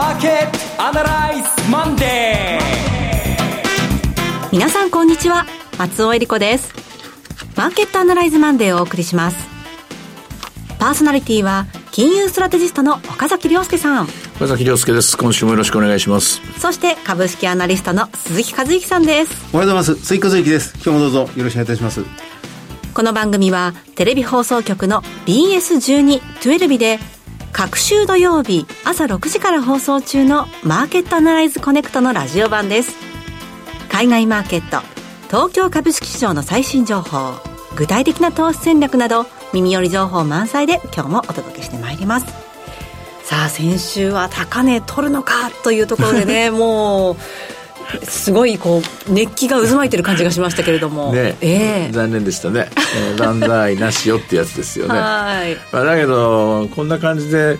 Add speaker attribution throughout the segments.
Speaker 1: マーケットアナライズマンデ
Speaker 2: ー。皆さんこんにちは。松尾英里子です。マーケットアナライズマンデーをお送りします。パーソナリティは金融ストラテジストの岡崎良介さん。
Speaker 3: 岡崎良介です。今週もよろしくお願いします。
Speaker 2: そして株式アナリストの鈴木一之さんです。
Speaker 4: おはようございます。鈴木一之です。今日もどうぞよろしくお願いいたします。
Speaker 2: この番組はテレビ放送局の BS12-12 で各週土曜日朝6時から放送中のマーケットアナライズコネクトのラジオ版です。海外マーケット東京株式市場の最新情報具体的な投資戦略など耳寄り情報満載で今日もお届けしてまいります。さあ先週は高値取るのかというところでね もうすごいこう熱気が渦巻いてる感じがしましたけれども、
Speaker 3: ね。えー、残念でしたね、えー、万歳なしよってやつですよね。はい、まあ、だけどこんな感じで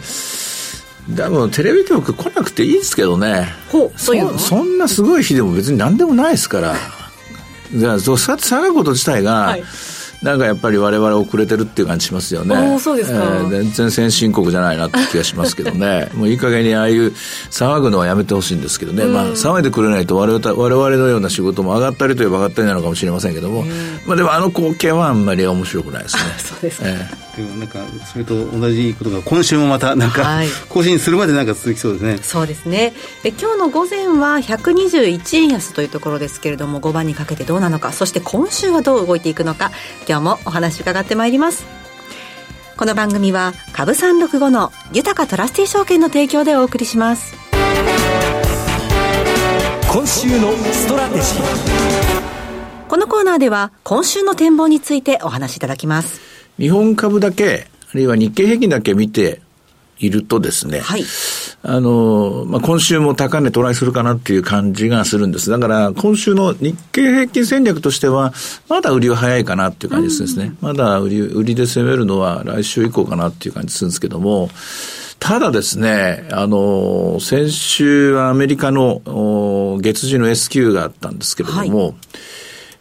Speaker 3: 多分テレビ局来なくていいですけどね。
Speaker 2: ほうそ
Speaker 3: そんなすごい日でも別に何でもないですから。じゃあそうやって下がること自体が、はいなんかやっぱり我々遅れてるっていう感じしますよね。
Speaker 2: そうですか、え
Speaker 3: ー、全然先進国じゃないなって気がしますけどね。もういい加減にああいう騒ぐのはやめてほしいんですけどね。まあ騒いでくれないと我々我々のような仕事も上がったりといえば上がったりなのかもしれませんけども、まあでもあの光景はあんまり面白くないですね。
Speaker 2: そうですか。え
Speaker 4: ー、でもなんかそれと同じことが今週もまたなんか、はい、更新するまでなんか続きそうですね。
Speaker 2: そうですね。で今日の午前は121円安というところですけれども、5番にかけてどうなのか、そして今週はどう動いていくのか、今日もお話伺ってまいります。この番組は株365の豊かトラスティ証券の提供でお送りします。
Speaker 1: 今週のストラテジー。
Speaker 2: このコーナーでは今週の展望についてお話しいただきます。
Speaker 3: 日本株だけあるいは日経平均だけ見ているとですね、
Speaker 2: はい、
Speaker 3: あの、まあ、今週も高値トライするかなっていう感じがするんです。だから、今週の日経平均戦略としては、まだ売りは早いかなっていう感じですね。まだ売り、売りで攻めるのは来週以降かなっていう感じするんですけども、ただですね、あの、先週はアメリカの月次の S q があったんですけれども、はい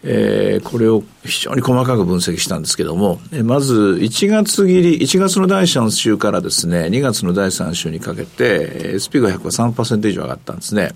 Speaker 3: えー、これを非常に細かく分析したんですけども、えまず1月切り、1月の第3週からですね、2月の第3週にかけて、SP500 は3%以上上がったんですね。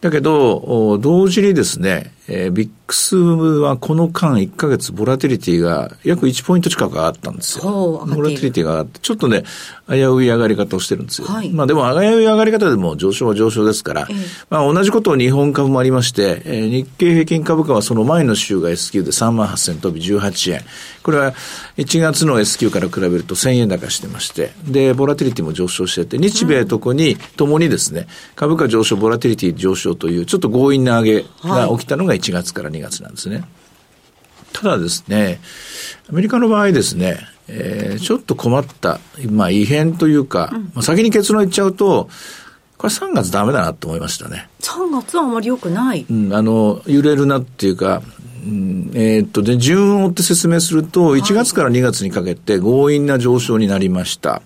Speaker 3: だけど、同時にですね、えー、ビックスはこの間1ヶ月ボラティリティが約1ポイント近く上がったんですよ。ボラティリティが上がって、ちょっとね、危うい上がり方をしてるんですよ。はい、まあでも危うい上がり方でも上昇は上昇ですから、えー、まあ同じことを日本株もありまして、えー、日経平均株価はその前の週が S q で3万8000飛び18円。これは1月の S q から比べると1000円高してまして、で、ボラティリティも上昇してて、日米とこに、ともにですね、株価上昇、ボラティリティ上昇という、ちょっと強引な上げが起きたのが1月から2月なんですね。ただですね、アメリカの場合ですね、えー、ちょっと困った、まあ異変というか、うん、まあ、先に結論言っちゃうと、これ3月ダメだなと思いましたね。
Speaker 2: 3月はあまり良くない。
Speaker 3: うん、あの、揺れるなっていうか、うん、えー、っと、で、順を追って説明すると、1月から2月にかけて強引な上昇になりました。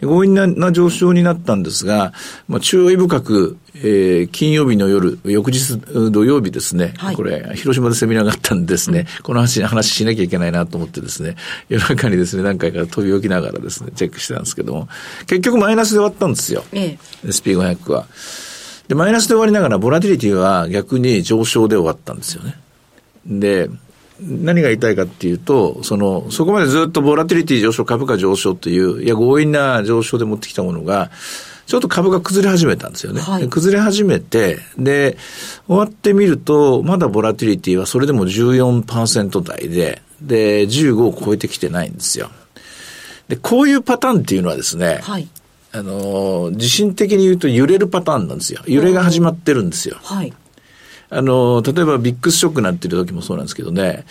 Speaker 3: 強引な上昇になったんですが、まあ、注意深く、えー、金曜日の夜、翌日土曜日ですね、はい、これ、広島でセミナーがあったんですね、うん、この話、話しなきゃいけないなと思ってですね、夜中にですね、何回か飛び起きながらですね、チェックしてたんですけども、結局マイナスで終わったんですよ。ええ、SP500 は。で、マイナスで終わりながら、ボラティリティは逆に上昇で終わったんですよね。で、何が言いたいかっていうと、その、そこまでずっとボラティリティ上昇、株価上昇という、いや、強引な上昇で持ってきたものが、ちょっと株が崩れ始めたんですよね。はい、崩れ始めて、で、終わってみると、まだボラティリティはそれでも14%台で、で、15を超えてきてないんですよ。で、こういうパターンっていうのはですね、はい、あの、地震的に言うと揺れるパターンなんですよ。揺れが始まってるんですよ。はい。あの、例えばビッグショックなっている時もそうなんですけどね、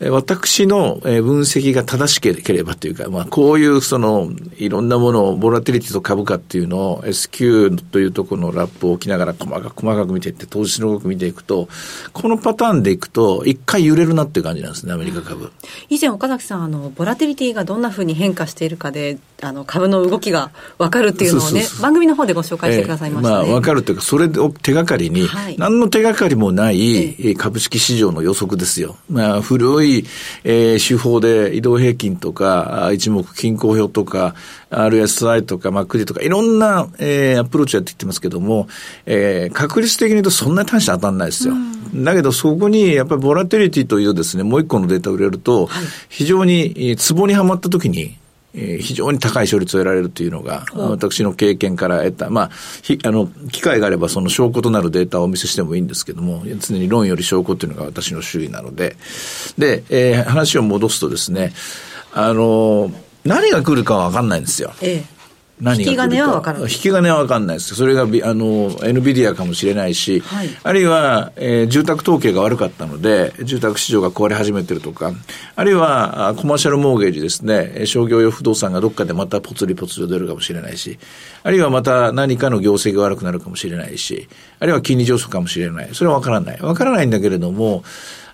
Speaker 3: 私の分析が正しければというか、まあ、こういうその、いろんなものを、ボラティリティと株価っていうのを S q というところのラップを置きながら細かく細かく見ていって、投資の動き見ていくと、このパターンでいくと、一回揺れるなっていう感じなんですね、アメリカ株。
Speaker 2: 以前岡崎さん、あの、ボラティリティがどんなふうに変化しているかで、あの株の動きが分かるっていうのをね、番組の方でご紹介してくださいました、ね、
Speaker 3: えー、まあ、分かるというか、それを手がかりに、はい、何の手がかりもない株式市場の予測ですよ。まあ、古い、えー、手法で移動平均とか、一目均衡表とか、RSI とか MacD とか、いろんな、えー、アプローチやってきてますけども、えー、確率的に言うとそんなに大して当たんないですよ。だけどそこにやっぱりボラテリティというですね、もう一個のデータを入れると、はい、非常に、ツボにはまった時に、えー、非常に高い勝率を得られるというのが、私の経験から得た、まあ、ひあの、機会があればその証拠となるデータをお見せしてもいいんですけども、常に論より証拠というのが私の主義なので、で、えー、話を戻すとですね、あの、何が来るかは分かんないんですよ。ええ
Speaker 2: 何が引き金は分からない。
Speaker 3: 引き金は分かんないです。それが、あの、NVIDIA かもしれないし、はい、あるいは、えー、住宅統計が悪かったので、住宅市場が壊れ始めてるとか、あるいは、コマーシャルモーゲージですね、商業用不動産がどっかでまたぽつりぽつり出るかもしれないし、あるいはまた何かの業績が悪くなるかもしれないし、あるいは金利上昇かもしれない。それは分からない。分からないんだけれども、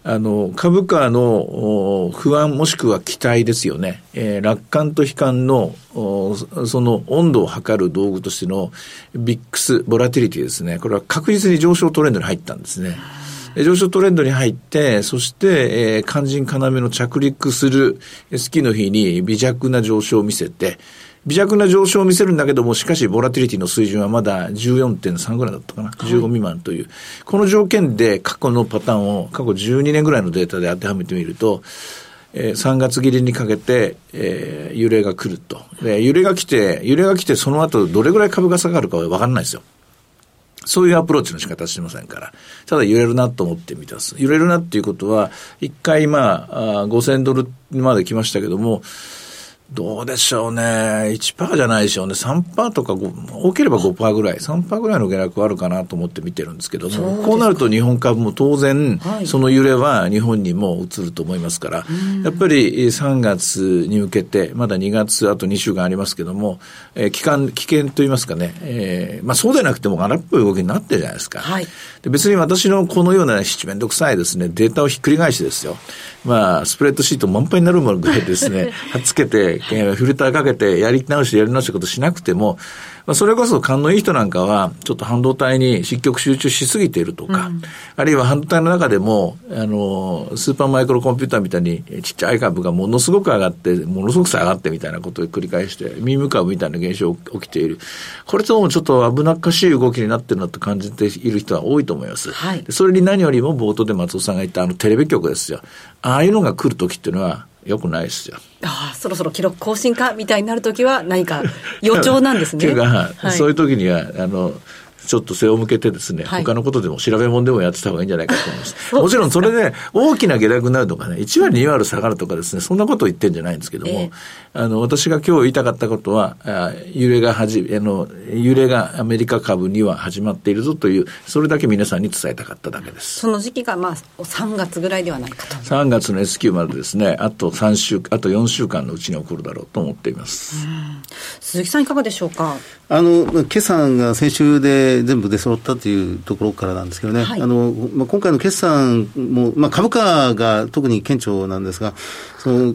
Speaker 3: あの、株価の不安もしくは期待ですよね。えー、楽観と悲観の、その温度を測る道具としてのビックス、ボラティリティですね。これは確実に上昇トレンドに入ったんですね。上昇トレンドに入って、そして、えー、肝心要の着陸するスキーの日に微弱な上昇を見せて、微弱な上昇を見せるんだけども、しかし、ボラティリティの水準はまだ14.3ぐらいだったかな、15未満という、この条件で過去のパターンを、過去12年ぐらいのデータで当てはめてみると、えー、3月切りにかけて、えー、揺れが来ると。で、揺れが来て、揺れが来て、その後、どれぐらい株が下がるかは分かんないですよ。そういうアプローチの仕方してませんから。ただ揺れるなと思ってみたす。揺れるなっていうことは、一回まあ、5000ドルまで来ましたけども、どうでしょうね。1%じゃないでしょうね。3%とか多ければ5%ぐらい。3%ぐらいの下落はあるかなと思って見てるんですけども、こうなると日本株も当然、その揺れは日本にも移ると思いますから、やっぱり3月に向けて、まだ2月あと2週間ありますけども、えー、期間、危険といいますかね、えー、まあそうでなくても荒っぽい動きになってるじゃないですか。はい、で別に私のこのような七面倒くさいですね、データをひっくり返してですよ。まあ、スプレッドシート満杯になるものぐらいですね、はっつけて、えー、フィルターかけて、やり直してやり直したことしなくても、まあ、それこそ勘のいい人なんかは、ちょっと半導体に積極集中しすぎているとか、うん、あるいは半導体の中でも、あの、スーパーマイクロコンピューターみたいにちっちゃい株がものすごく上がって、ものすごく下がってみたいなことを繰り返して、ミーム株みたいな現象起きている。これともちょっと危なっかしい動きになってるなと感じている人は多いと思います。はい、それに何よりも冒頭で松尾さんが言ったあのテレビ局ですよ。ああいうのが来るときっていうのは、よくないですよ。
Speaker 2: ああ、そろそろ記録更新かみたいになるときは何か予兆なんですね。
Speaker 3: というか、はい、そういうときには、あの、ちょっと背を向けてですね、はい、他のことでも調べ物でもやってた方がいいんじゃないかと思います。もちろんそれで大きな下落になるとかね、1割2割下がるとかですね、そんなことを言ってんじゃないんですけども、えー、あの、私が今日言いたかったことは、あ揺れがはじ、あの、揺れがアメリカ株には始まっているぞという、それだけ皆さんに伝えたかっただけです。
Speaker 2: その時期がまあ、3月ぐらいではないかと。
Speaker 3: 3月の S q までですね、あと3週、あと4週間のうちに起こるだろうと思っています。
Speaker 2: 鈴木さんいかがでしょうか？
Speaker 4: あの、決算が先週で全部出揃ったというところからなんですけどね、はい、あのまあ、今回の決算も、まあ、株価が特に顕著なんですが、その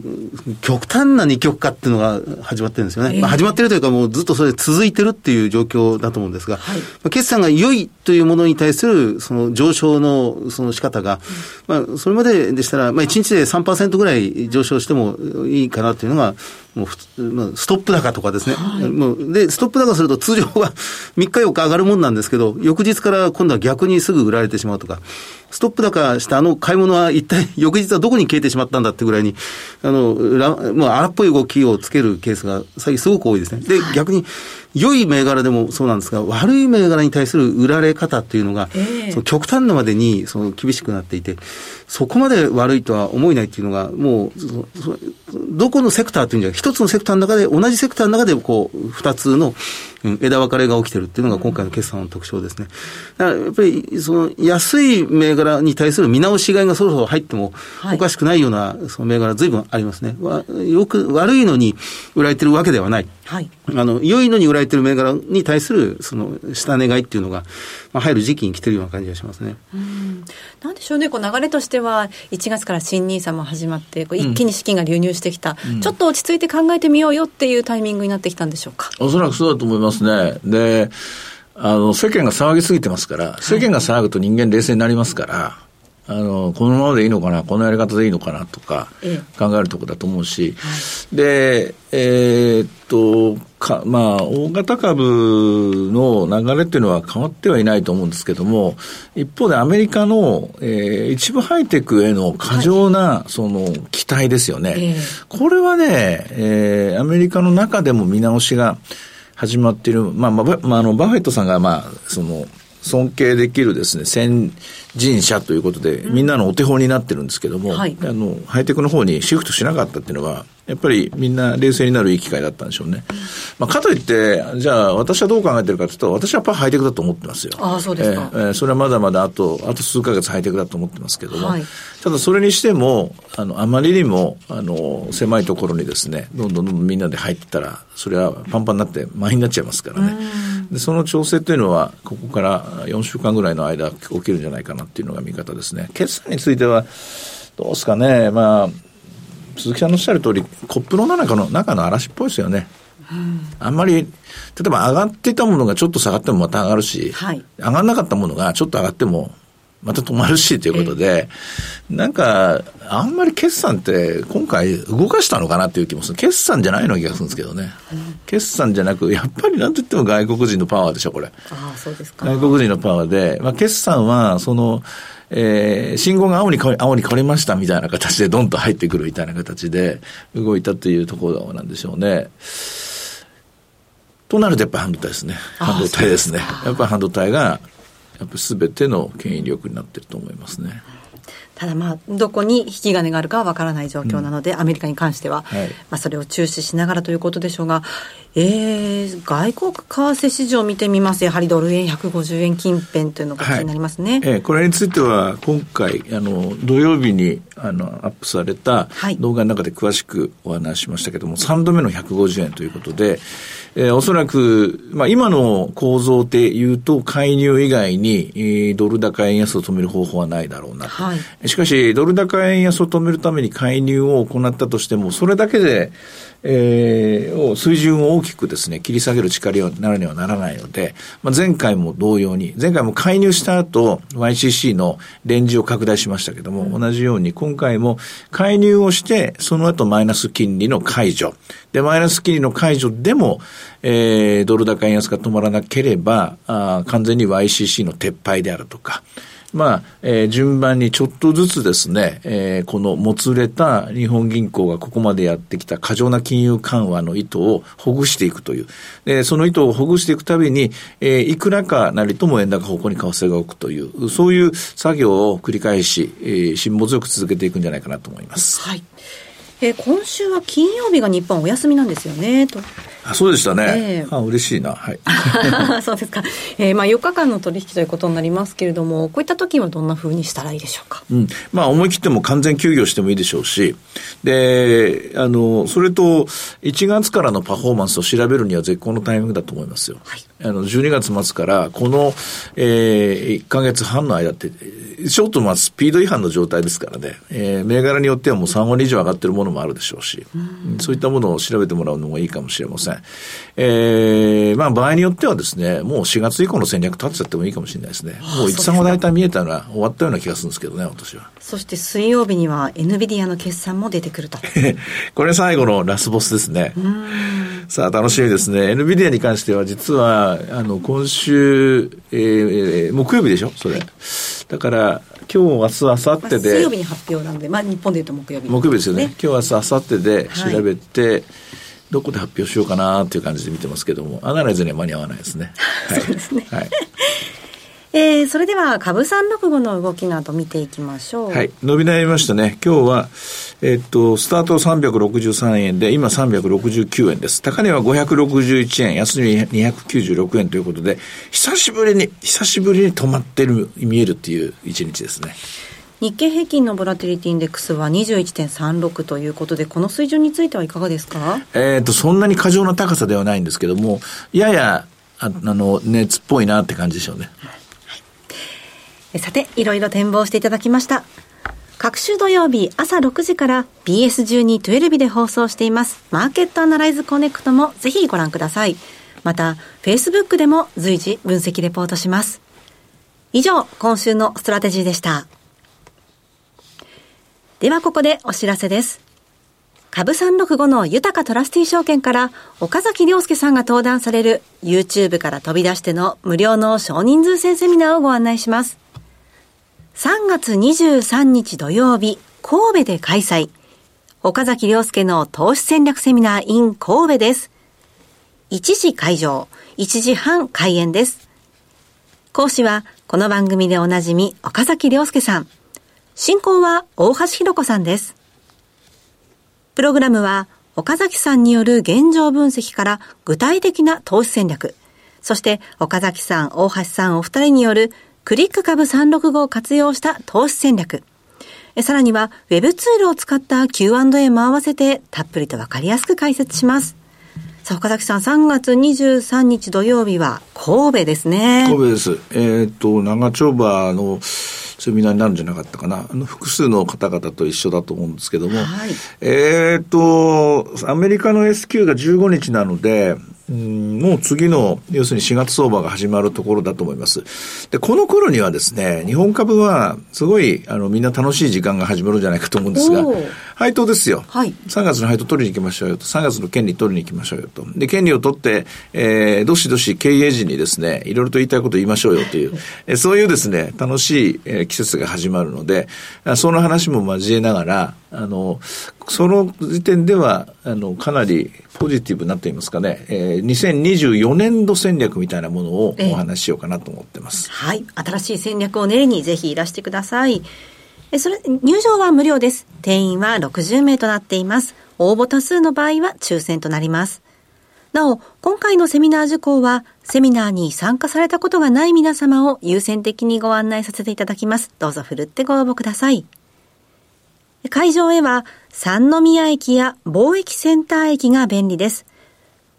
Speaker 4: 極端な二極化っていうのが始まってるんですよね、えー、まあ、始まってるというか、もうずっとそれ続いてるっていう状況だと思うんですが、はい、まあ、決算が良いというものに対するその上昇のその仕方が、うん、まあ、それまででしたら、まあ、1日で3%ぐらい上昇してもいいかなというのが、もう、まあ、ストップ高とかですね、はい、もうで、ストップ高すると通常は3日4日上がるもんなんですけど、翌日から今度は逆にすぐ売られてしまうとか、ストップ高したあの買い物は一体翌日はどこに消えてしまったんだってぐらいに、あの、まあ、荒っぽい動きをつけるケースが最近すごく多いですね。で、逆に、良い銘柄でもそうなんですが、悪い銘柄に対する売られ方っていうのが、えー、その極端なまでにその厳しくなっていて、そこまで悪いとは思えないっていうのが、もう、どこのセクターというんじゃ一つのセクターの中で、同じセクターの中で、こう、二つの、え枝分かれが起きてるっていうのが今回の決算の特徴ですね。だからやっぱり、その安い銘柄に対する見直し買いがそろそろ入ってもおかしくないようなその銘柄随分ありますね。よく悪いのに売られてるわけではない。はい、あの良いのに売られてる銘柄に対するその下値買いっていうのが、まあ、入る時期に来てるような感じがしますね。
Speaker 2: うんなんでしょうね、こう流れとしては、1月から新 NISA も始まって、こう一気に資金が流入してきた、うん、ちょっと落ち着いて考えてみようよっていうタイミングになってきたんでしょうか？
Speaker 3: おそらくそうだと思いますね。であの、世間が騒ぎすぎてますから、世間が騒ぐと人間冷静になりますから、あの、このままでいいのかな、このやり方でいいのかなとか、考えるところだと思うし、ええ、で、えー、っと、か、まあ、大型株の流れっていうのは変わってはいないと思うんですけども、一方でアメリカの、えー、一部ハイテクへの過剰な、はい、その、期待ですよね。えこれはね、えー、アメリカの中でも見直しが始まっている、まあ、まあ、まあ、あの、バフェットさんが、まあ、その、尊敬できるですね、先人者ということで、みんなのお手本になってるんですけども、はい、あの、ハイテクの方にシフトしなかったっていうのは、やっぱりみんな冷静になるいい機会だったんでしょうね。まあ、かといって、じゃあ私はどう考えてるかというと、私はやっぱりハイテクだと思ってますよ。
Speaker 2: ああ、そうですか。えー、
Speaker 3: それはまだまだあと、あと数ヶ月ハイテクだと思ってますけども、はい、ただそれにしても、あの、あまりにも、あの、狭いところにですね、どんどんどんどんみんなで入ってたら、それはパンパンになって満員になっちゃいますからね。で、その調整というのは、ここから4週間ぐらいの間起きるんじゃないかなっていうのが見方ですね。決算については、どうですかね、まあ、鈴木さんのおっしゃる通り、コップの中の中の嵐っぽいですよね。うん、あんまり、例えば上がってたものがちょっと下がってもまた上がるし、はい、上がらなかったものがちょっと上がってもまた止まるしということで、えー、なんか、あんまり決算って今回動かしたのかなっていう気もする。決算じゃないの気がするんですけどね。うん、決算じゃなく、やっぱりなんと言っても外国人のパワーでしょ、これ。
Speaker 2: ああ、そうですか。
Speaker 3: 外国人のパワーで、まあ決算は、その、えー、信号が青に変わり、青に変わりましたみたいな形でドンと入ってくるみたいな形で動いたというところなんでしょうね。となるとやっぱり半導体ですね。半導体ですね。やっぱり半導体が、やっぱ全ての権威力になってると思いますね。
Speaker 2: ただまあ、どこに引き金があるかは分からない状況なので、うん、アメリカに関しては、はい、まあ、それを注視しながらということでしょうが、えー、外国為替市場を見てみます、やはりドル円150円近辺というのが気になりますね、はい、
Speaker 3: えー、これについては、今回、あの土曜日にあのアップされた動画の中で詳しくお話ししましたけれども、はい、3度目の150円ということで、えー、おそらく、まあ、今の構造で言うと、介入以外に、えー、ドル高円安を止める方法はないだろうなはい、しかし、ドル高円安を止めるために介入を行ったとしても、それだけで、えー、を水準を大きくですね、切り下げる力になるにはならないので、まあ、前回も同様に、前回も介入した後、YCC のレンジを拡大しましたけども、うん、同じように今回も介入をして、その後マイナス金利の解除。で、マイナス金利の解除でも、えー、ドル高円安が止まらなければ、あ完全に YCC の撤廃であるとか、まあ、えー、順番にちょっとずつですね、えー、このもつれた日本銀行がここまでやってきた過剰な金融緩和の意図をほぐしていくという。で、その意図をほぐしていくたびに、えー、いくらかなりとも円高方向に為替が置くという、そういう作業を繰り返し、えー、辛抱強く続けていくんじゃないかなと思います。
Speaker 2: はい。えー、今週は金曜日が日本お休みなんですよね、と。
Speaker 3: あそうでしたね。えー、あ嬉しいな。はい。
Speaker 2: そうですか。えー、まあ4日間の取引ということになりますけれども、こういった時はどんなふうにしたらいいでしょうか？
Speaker 3: うん。まあ思い切っても完全休業してもいいでしょうし、で、あの、それと1月からのパフォーマンスを調べるには絶好のタイミングだと思いますよ。はい。あの、12月末からこの、えー、1ヶ月半の間って、ちょっとまあスピード違反の状態ですからね、えー、銘柄によってはもう3割以上上がってるものもあるでしょうし、うん、そういったものを調べてもらうのもいいかもしれません。えー、まあ場合によってはですね、もう4月以降の戦略立てちゃってもいいかもしれないですね。もう1、3が大体見えたのは終わったような気がするんですけどね、私は。
Speaker 2: そして水曜日には NVIDIA の決算も出てくると。
Speaker 3: これ最後のラスボスですね。さあ楽しみですね。NVIDIA に関しては実は、あの、今週、えー、木曜日でしょ？それ。だから、今日、明日、明後日で。
Speaker 2: 水曜日に発表なんで、まあ日本でいうと木曜日、
Speaker 3: 木曜日ですよね。ね今日、明日、明後日で調べて、はいどこで発表しようかなっていう感じで見てますけども、アナライズには間に合わないですね。
Speaker 2: はい、そうですね。はい。ええー、それでは株365の動きなど見ていきましょう。
Speaker 3: はい。伸び悩みましたね。今日は、えっと、スタート363円で、今369円です。高値は561円、安値296円ということで、久しぶりに、久しぶりに止まってる、見えるっていう一日ですね。
Speaker 2: 日経平均のボラティリティインデックスは21.36ということで、この水準についてはいかがですか？
Speaker 3: えっ、と、そんなに過剰な高さではないんですけども、やや、ああの、熱っぽいなって感じでしょうね。
Speaker 2: さて、いろいろ展望していただきました。各週土曜日朝6時から BS12-12 で放送していますマーケットアナライズコネクトもぜひご覧ください。また、Facebook でも随時分析レポートします。以上、今週のストラテジーでした。ではここでお知らせです。株365の豊トラスティ証券から岡崎良介さんが登壇される YouTube から飛び出しての無料の少人数制セミナーをご案内します。3月23日土曜日、神戸で開催。岡崎良介の投資戦略セミナー in 神戸です。1時会場、1時半開演です。講師は、この番組でおなじみ、岡崎良介さん。進行は、大橋弘子さんです。プログラムは、岡崎さんによる現状分析から具体的な投資戦略、そして岡崎さん、大橋さんお二人によるクリック株365を活用した投資戦略。さらには、ウェブツールを使った Q&A も合わせて、たっぷりとわかりやすく解説します。さあ、岡崎さん、3月23日土曜日は神戸ですね。
Speaker 3: 神戸です。えっ、と、長丁場のセミナーになるんじゃなかったかな。あの、複数の方々と一緒だと思うんですけども。はい、えっ、と、アメリカの S q が15日なので、うん、もう次の、要するに4月相場が始まるところだと思います。で、この頃にはですね、日本株は、すごい、あの、みんな楽しい時間が始まるんじゃないかと思うんですが、配当ですよ。はい。3月の配当取りに行きましょうよと。3月の権利取りに行きましょうよと。で、権利を取って、えー、どしどし経営時にですね、いろいろと言いたいこと言いましょうよという、えそういうですね、楽しい、えー、季節が始まるので、その話も交えながら、あの、その時点では、あの、かなりポジティブになっていますかね、えー、2024年度戦略みたいなものをお話ししようかなと思ってます。
Speaker 2: えー、はい。新しい戦略を練りにぜひいらしてください。え、それ、入場は無料です。定員は60名となっています。応募多数の場合は抽選となります。なお、今回のセミナー受講は、セミナーに参加されたことがない皆様を優先的にご案内させていただきます。どうぞふるってご応募ください。会場へは三宮駅や貿易センター駅が便利です。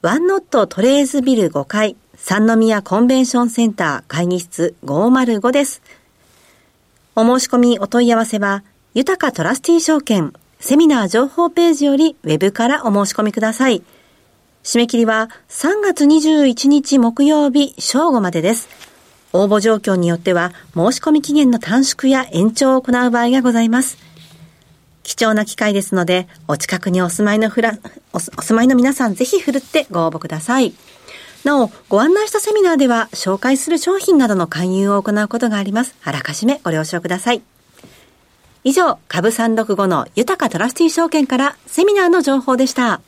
Speaker 2: ワンノットトレーズビル5階三宮コンベンションセンター会議室505です。お申し込みお問い合わせは、豊かトラスティ証券セミナー情報ページよりウェブからお申し込みください。締め切りは3月21日木曜日正午までです。応募状況によっては申し込み期限の短縮や延長を行う場合がございます。貴重な機会ですので、お近くにお住まいのフラ、お住まいの皆さんぜひ振るってご応募ください。なお、ご案内したセミナーでは、紹介する商品などの勧誘を行うことがあります。あらかじめご了承ください。以上、株365の豊かトラスティー証券からセミナーの情報でした。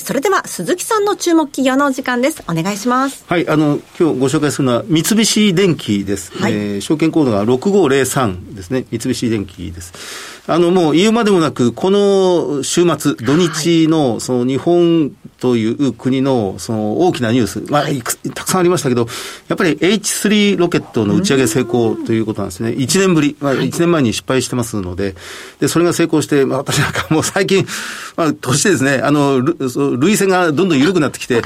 Speaker 2: それでは鈴木さんの注目企業のお時間です。お願いします。
Speaker 4: はい、あの、今日ご紹介するのは三菱電機です。はい、えー、証券コードが6503ですね。三菱電機です。あの、もう言うまでもなく、この週末、土日の、その日本という国の、その大きなニュース、まあ、たくさんありましたけど、やっぱり H3 ロケットの打ち上げ成功ということなんですね。1年ぶり、まあ、1年前に失敗してますので、で、それが成功して、まあ、私なんかもう最近、まあ、年ですね、あの、類線がどんどん緩くなってきて、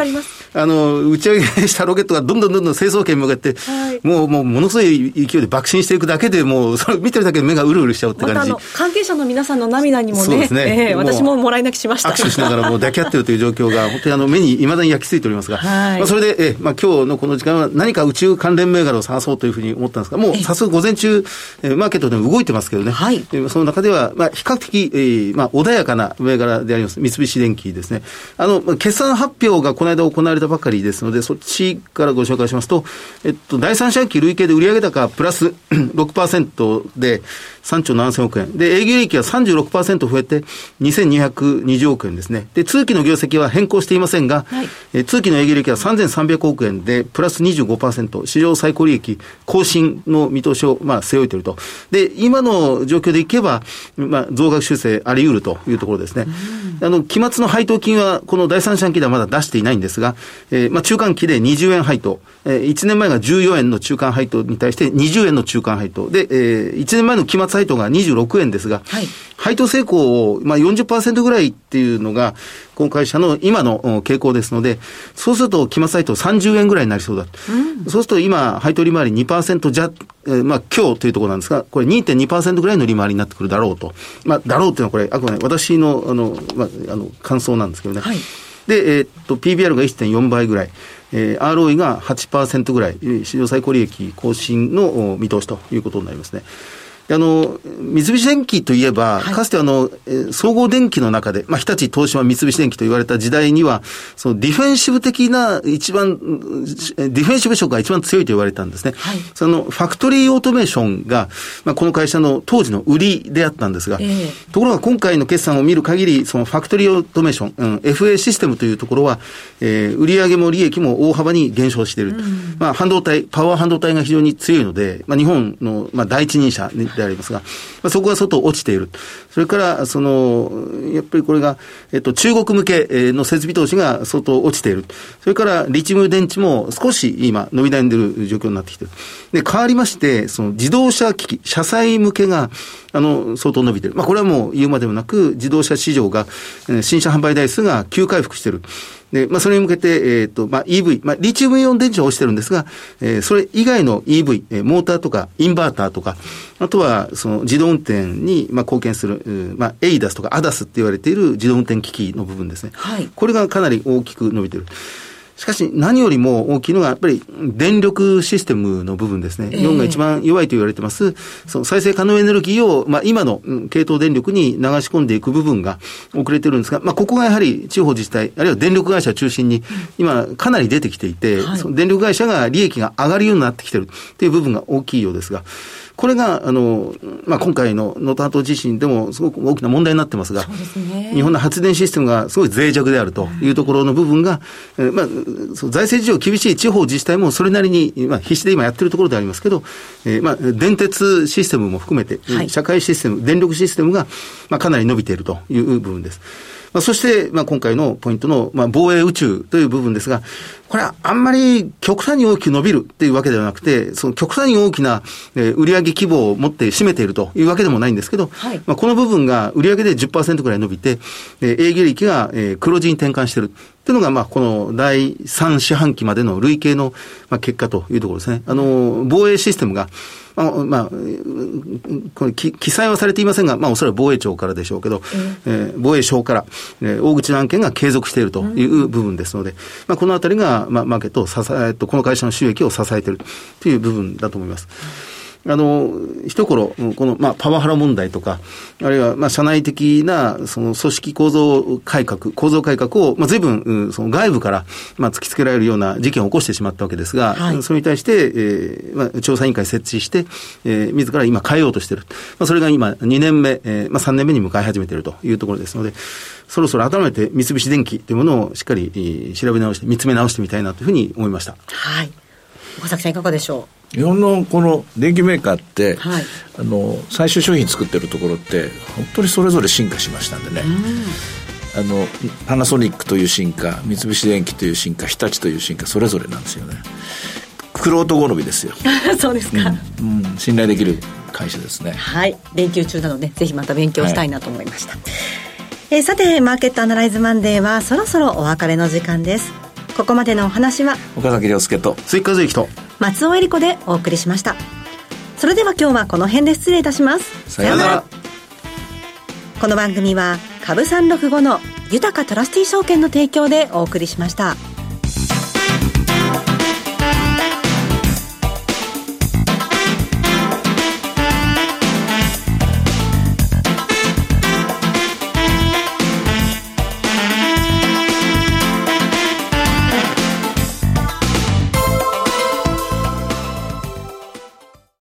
Speaker 4: あの、打ち上げしたロケットがどんどんどんどん成層圏に向かって、はい、もう、もう、ものすごい勢いで爆心していくだけでもう、それ見てるだけで目がうるうるしちゃうって感じ。
Speaker 2: 関係者の皆さんの涙にもね、ねえー、私ももらい泣きしました。
Speaker 4: 握手しながらもう抱き合ってるという状況が、本当にあの目にいまだに焼き付いておりますが、はい、まあ、それで、えー、まあ、今日のこの時間は何か宇宙関連銘柄を探そうというふうに思ったんですが、もう早速午前中、えー、マーケットでも動いてますけどね、はい、えー、その中では、まあ、比較的、えーまあ、穏やかな銘柄であります、三菱電機ですね。あの、決算発表がこの間行われたばかりですので、そっちからご紹介しますと、えっと、第三四半期累計で売上高プラス 6%、で3兆7000億円。で、営業利益は36%増えて2220億円ですね。で、通期の業績は変更していませんが、はい、え通期の営業利益は3300億円で、プラス25%、史上最高利益更新の見通しを、まあ、背負えていると。で、今の状況でいけば、まあ、増額修正あり得るというところですね。あの、期末の配当金は、この第三四半期ではまだ出していないんですが、えー、まあ、中間期で20円配当、えー、1年前が14円の中間配当に対して20円の中間配当。で、えー、1年前の期末配当が26円ですが、はい、配当成功を、まあ40%ぐらいっていうのが、この会社の今の傾向ですので、そうすると期末配当30円ぐらいになりそうだ。うん、そうすると今、配当利回り2%じゃ、えー、まあ今日というところなんですが、これ2.2%ぐらいの利回りになってくるだろうと。まあ、だろうっていうのはこれ、あくまで私の、あの、まあ、あの、感想なんですけどね。はい、で、えー、っと、PBR が1.4倍ぐらい。えー、ROE が8%ぐらい、史上最高利益更新の見通しということになりますね。あの、三菱電機といえば、かつてあの、総合電機の中で、まあ、日立、東芝、三菱電機と言われた時代には、そのディフェンシブ的な一番、ディフェンシブ色が一番強いと言われたんですね。はい、その、ファクトリーオートメーションが、まあ、この会社の当時の売りであったんですが、えー、ところが今回の決算を見る限り、そのファクトリーオートメーション、うん、FA システムというところは、えー、売上も利益も大幅に減少している。うん、まあ、半導体、パワー半導体が非常に強いので、まあ、日本の、まあ、第一人者でありますが、まあ、そこが外落ちている。それから、その、やっぱりこれが、えっと、中国向けの設備投資が相当落ちている。それから、リチウム電池も少し今、伸び悩んでいる状況になってきている。で、変わりまして、その自動車機器、車載向けが、あの、相当伸びている。まあ、これはもう言うまでもなく、自動車市場が、新車販売台数が急回復してる。で、まあ、それに向けて、えっ、ー、と、まあ、EV、まあ、リチウムイオン電池は落ちてるんですが、えー、それ以外の EV、えー、モーターとか、インバーターとか、あとは、その、自動運転に、まあ、貢献する、まあ、エイダスとかアダスって言われている自動運転機器の部分ですね。はい。これがかなり大きく伸びてる。しかし、何よりも大きいのが、やっぱり電力システムの部分ですね。日本が一番弱いと言われてます、その再生可能エネルギーを、まあ、今の系統電力に流し込んでいく部分が遅れてるんですが、まあ、ここがやはり地方自治体、あるいは電力会社中心に、今、かなり出てきていて、はい、その電力会社が利益が上がるようになってきてるっていう部分が大きいようですが、これが、あの、まあ、今回の能登半島地震でもすごく大きな問題になってますが、すね、日本の発電システムがすごい脆弱であるというところの部分が、うん、まあ、財政事情厳しい地方自治体もそれなりに、まあ、必死で今やってるところでありますけど、えー、まあ、電鉄システムも含めて、はい、社会システム、電力システムが、まあ、かなり伸びているという部分です。まあ、そして、まあ、今回のポイントの、まあ、防衛宇宙という部分ですが、これはあんまり極端に大きく伸びるっていうわけではなくて、その極端に大きな、えー、売上規模を持って占めているというわけでもないんですけど、はい、まあ、この部分が売上で10%ぐらい伸びて、えー、営業利が、えー、黒字に転換している。というのが、まあ、この第3四半期までの累計の、まあ、結果というところですね。あの、防衛システムが、まあ、まあ、これ記載はされていませんが、まあ、おそらく防衛庁からでしょうけど、えー、防衛省から、えー、大口の案件が継続しているという部分ですので、まあ、このあたりが、まあ、マーケットを支え、この会社の収益を支えているという部分だと思います。あの、一頃、この、まあ、パワハラ問題とか、あるいは、まあ、社内的な、その、組織構造改革、構造改革を、まあ、随分、その、外部から、まあ、突きつけられるような事件を起こしてしまったわけですが、はい、それに対して、えー、まあ、調査委員会設置して、えー、自ら今変えようとしている。まあ、それが今、2年目、えー、まあ、3年目に向かい始めているというところですので、そろそろ改めて三菱電機というものをしっかり調べ直して、見つめ直してみたいなというふうに思いました。
Speaker 2: はい。岡崎さんいかがでしょう？
Speaker 3: 日本のこの電機メーカーって、はい、あの最終商品作ってるところって本当にそれぞれ進化しましたんでね、あのパナソニックという進化三菱電機という進化日立という進化それぞれなんですよね。クロート好みですよ。
Speaker 2: そうですか、
Speaker 3: うん、うん、信頼できる会社ですね。
Speaker 2: はい。連休中なのでぜひまた勉強したいなと思いました、はい、えー、さてマーケットアナライズマンデーはそろそろお別れの時間ですここまでのお話は
Speaker 3: 岡崎亮介と
Speaker 4: 追加税と
Speaker 2: 松尾恵理子でお送りしました。それでは今日はこの辺で失礼いたします。
Speaker 3: さようなら。
Speaker 2: この番組は株三六五の豊かトラスティ証券の提供でお送りしました。